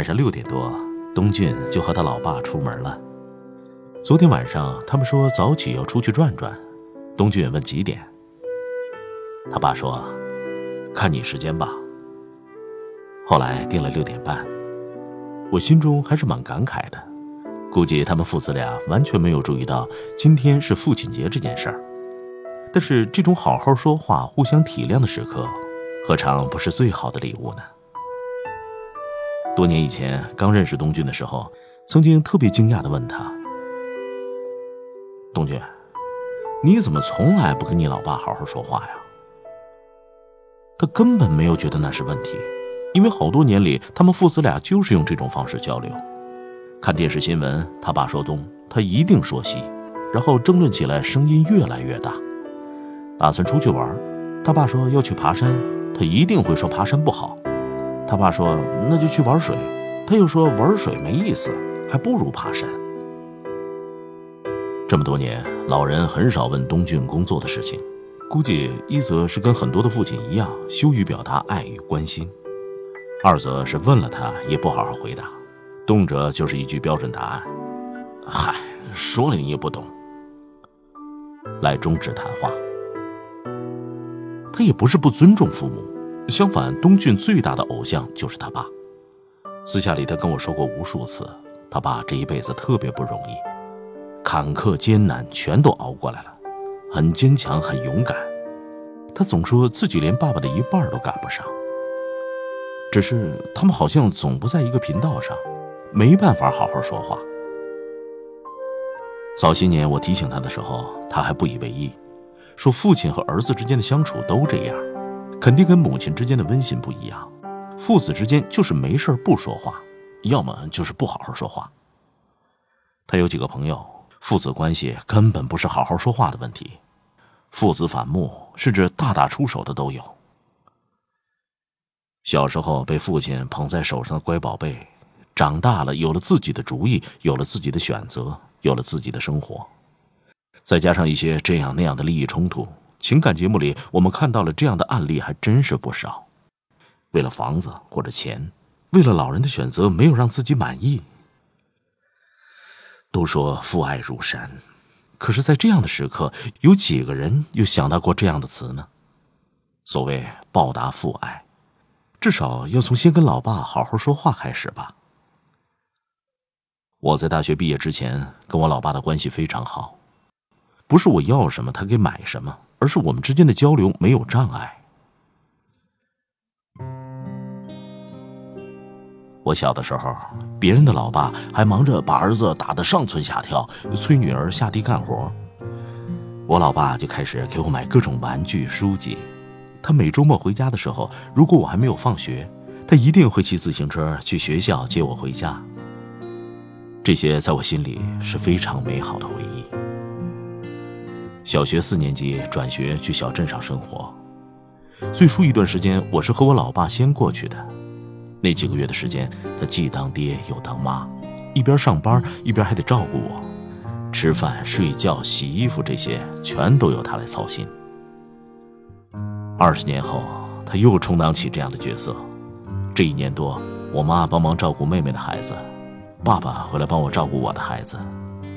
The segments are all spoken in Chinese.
晚上六点多，东俊就和他老爸出门了。昨天晚上他们说早起要出去转转，东俊问几点，他爸说：“看你时间吧。”后来定了六点半，我心中还是蛮感慨的，估计他们父子俩完全没有注意到今天是父亲节这件事儿。但是这种好好说话、互相体谅的时刻，何尝不是最好的礼物呢？多年以前，刚认识东俊的时候，曾经特别惊讶的问他：“东俊，你怎么从来不跟你老爸好好说话呀？”他根本没有觉得那是问题，因为好多年里，他们父子俩就是用这种方式交流。看电视新闻，他爸说东，他一定说西，然后争论起来，声音越来越大。打算出去玩，他爸说要去爬山，他一定会说爬山不好。他爸说：“那就去玩水。”他又说：“玩水没意思，还不如爬山。”这么多年，老人很少问东俊工作的事情，估计一则是跟很多的父亲一样羞于表达爱与关心，二则是问了他也不好好回答，动辄就是一句标准答案：“嗨，说了你也不懂。”来终止谈话。他也不是不尊重父母。相反，东俊最大的偶像就是他爸。私下里，他跟我说过无数次，他爸这一辈子特别不容易，坎坷艰难全都熬过来了，很坚强，很勇敢。他总说自己连爸爸的一半都赶不上，只是他们好像总不在一个频道上，没办法好好说话。早些年我提醒他的时候，他还不以为意，说父亲和儿子之间的相处都这样。肯定跟母亲之间的温馨不一样，父子之间就是没事不说话，要么就是不好好说话。他有几个朋友，父子关系根本不是好好说话的问题，父子反目甚至大打出手的都有。小时候被父亲捧在手上的乖宝贝，长大了有了自己的主意，有了自己的选择，有了自己的生活，再加上一些这样那样的利益冲突。情感节目里，我们看到了这样的案例还真是不少。为了房子或者钱，为了老人的选择没有让自己满意。都说父爱如山，可是，在这样的时刻，有几个人又想到过这样的词呢？所谓报答父爱，至少要从先跟老爸好好说话开始吧。我在大学毕业之前，跟我老爸的关系非常好，不是我要什么他给买什么。而是我们之间的交流没有障碍。我小的时候，别人的老爸还忙着把儿子打得上蹿下跳，催女儿下地干活，我老爸就开始给我买各种玩具、书籍。他每周末回家的时候，如果我还没有放学，他一定会骑自行车去学校接我回家。这些在我心里是非常美好的回忆。小学四年级转学去小镇上生活，最初一段时间我是和我老爸先过去的。那几个月的时间，他既当爹又当妈，一边上班一边还得照顾我，吃饭、睡觉、洗衣服这些全都由他来操心。二十年后，他又充当起这样的角色。这一年多，我妈帮忙照顾妹妹的孩子，爸爸回来帮我照顾我的孩子。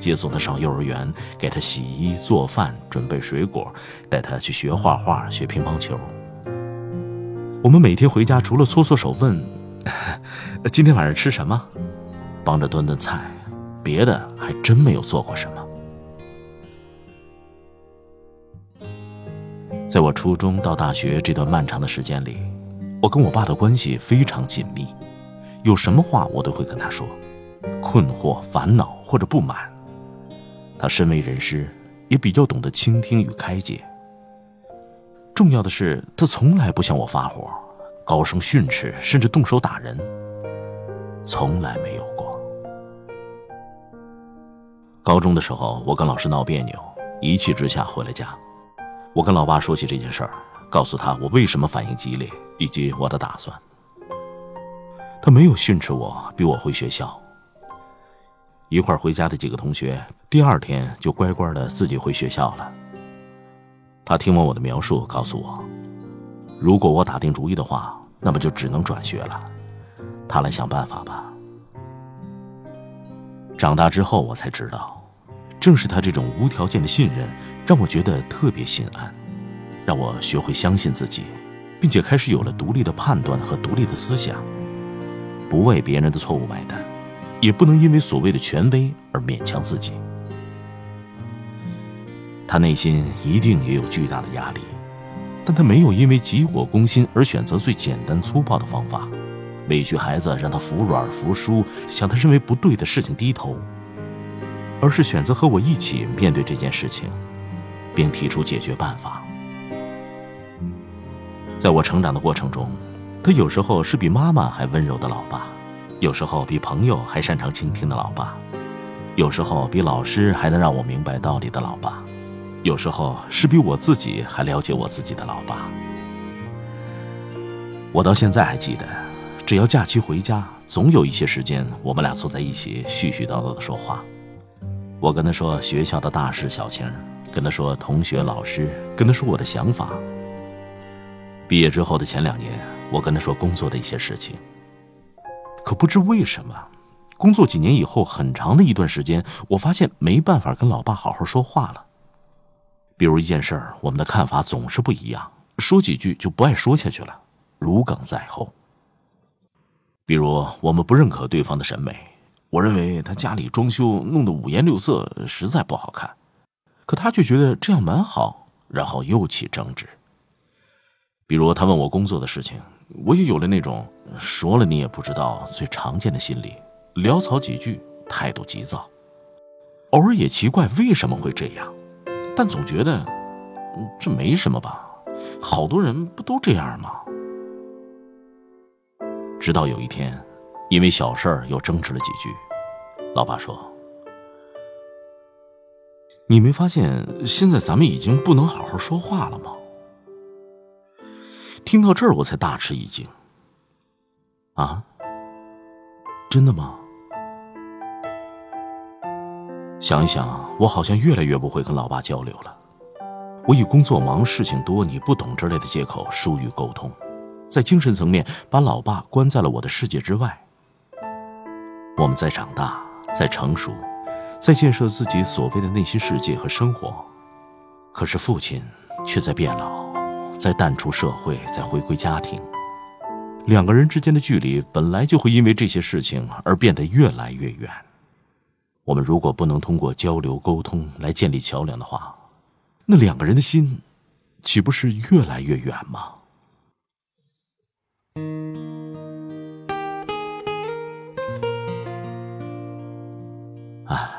接送他上幼儿园，给他洗衣做饭，准备水果，带他去学画画、学乒乓球。我们每天回家，除了搓搓手问 今天晚上吃什么？帮着端端菜，别的还真没有做过什么。在我初中到大学这段漫长的时间里，我跟我爸的关系非常紧密，有什么话我都会跟他说，困惑、烦恼或者不满，他身为人师，也比较懂得倾听与开解。重要的是，他从来不向我发火，高声训斥，甚至动手打人，从来没有过。高中的时候，我跟老师闹别扭，一气之下回了家。我跟老爸说起这件事儿，告诉他我为什么反应激烈，以及我的打算。他没有训斥我，逼我回学校。一块回家的几个同学，第二天就乖乖的自己回学校了。他听完我的描述，告诉我，如果我打定主意的话，那么就只能转学了。他来想办法吧。长大之后，我才知道，正是他这种无条件的信任，让我觉得特别心安，让我学会相信自己，并且开始有了独立的判断和独立的思想，不为别人的错误买单，也不能因为所谓的权威而勉强自己。他内心一定也有巨大的压力，但他没有因为急火攻心而选择最简单粗暴的方法，委屈孩子让他服软服输，向他认为不对的事情低头，而是选择和我一起面对这件事情，并提出解决办法。在我成长的过程中，他有时候是比妈妈还温柔的老爸，有时候比朋友还擅长倾听的老爸，有时候比老师还能让我明白道理的老爸。有时候是比我自己还了解我自己的老爸。我到现在还记得，只要假期回家，总有一些时间，我们俩坐在一起絮絮叨叨的说话。我跟他说学校的大事小情，跟他说同学老师，跟他说我的想法。毕业之后的前两年，我跟他说工作的一些事情。可不知为什么，工作几年以后，很长的一段时间，我发现没办法跟老爸好好说话了。比如一件事儿，我们的看法总是不一样，说几句就不爱说下去了，如鲠在喉。比如我们不认可对方的审美，我认为他家里装修弄得五颜六色，实在不好看，可他却觉得这样蛮好，然后又起争执。比如他问我工作的事情，我也有了那种说了你也不知道最常见的心理，潦草几句，态度急躁。偶尔也奇怪为什么会这样。但总觉得，这没什么吧？好多人不都这样吗？直到有一天，因为小事儿又争执了几句，老爸说：“你没发现现在咱们已经不能好好说话了吗？”听到这儿，我才大吃一惊。啊？真的吗？想一想，我好像越来越不会跟老爸交流了。我以工作忙、事情多、你不懂之类的借口疏于沟通，在精神层面把老爸关在了我的世界之外。我们在长大，在成熟，在建设自己所谓的内心世界和生活，可是父亲却在变老，在淡出社会，在回归家庭。两个人之间的距离本来就会因为这些事情而变得越来越远。我们如果不能通过交流沟通来建立桥梁的话，那两个人的心，岂不是越来越远吗？哎，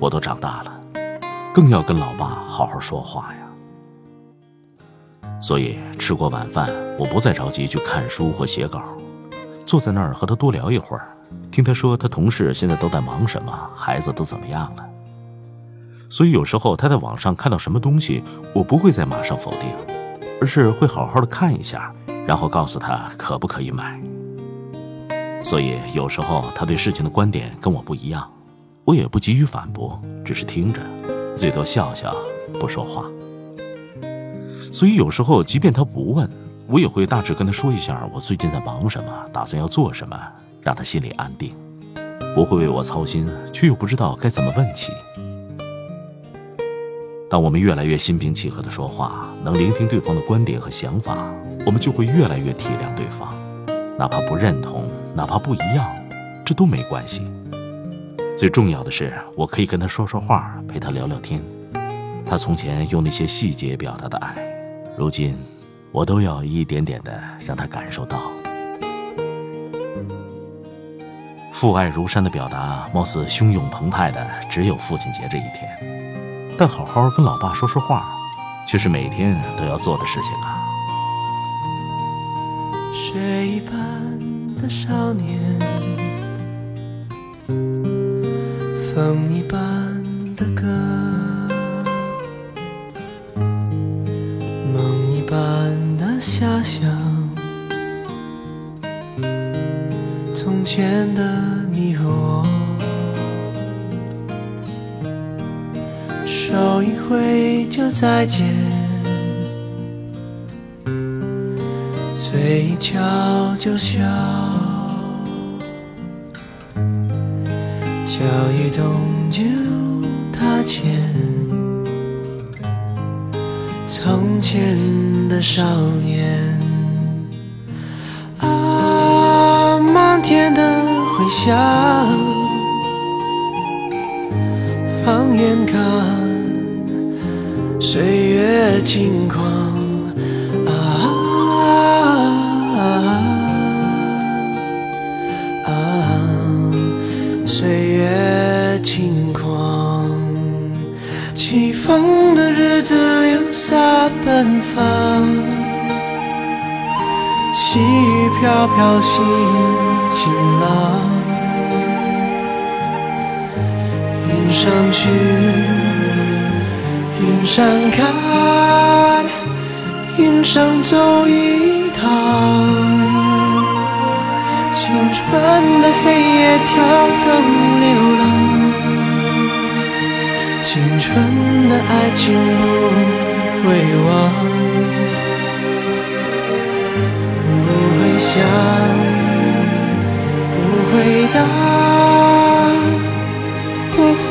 我都长大了，更要跟老爸好好说话呀。所以吃过晚饭，我不再着急去看书或写稿，坐在那儿和他多聊一会儿。听他说，他同事现在都在忙什么，孩子都怎么样了。所以有时候他在网上看到什么东西，我不会再马上否定，而是会好好的看一下，然后告诉他可不可以买。所以有时候他对事情的观点跟我不一样，我也不急于反驳，只是听着，最多笑笑，不说话。所以有时候即便他不问，我也会大致跟他说一下我最近在忙什么，打算要做什么。让他心里安定，不会为我操心，却又不知道该怎么问起。当我们越来越心平气和的说话，能聆听对方的观点和想法，我们就会越来越体谅对方，哪怕不认同，哪怕不一样，这都没关系。最重要的是，我可以跟他说说话，陪他聊聊天。他从前用那些细节表达的爱，如今我都要一点点的让他感受到。父爱如山的表达，貌似汹涌澎湃的只有父亲节这一天，但好好跟老爸说说话，却是每天都要做的事情啊。雪一般的少年，风一般的歌，再见。嘴一翘就笑，脚一动就踏前。从前的少年，啊，漫天的回响，放眼看，岁月轻狂。岁月轻狂，起风的日子留下奔放，细雨飘飘心晴朗，云上去，云上看，云上走一趟。青春的黑夜，跳灯流浪。青春的爱情不会忘，不会想，不会答，不会，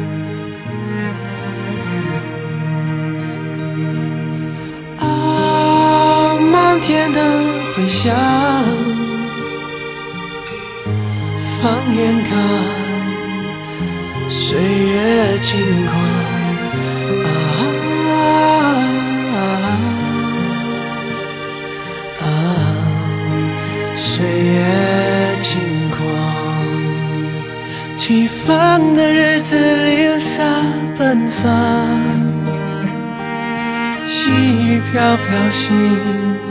漫天的回响，放眼看。岁月轻狂，啊，岁月轻狂，起风的日子留下奔放，细雨飘飘心。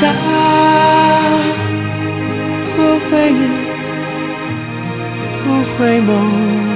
会想，不会答，不会。不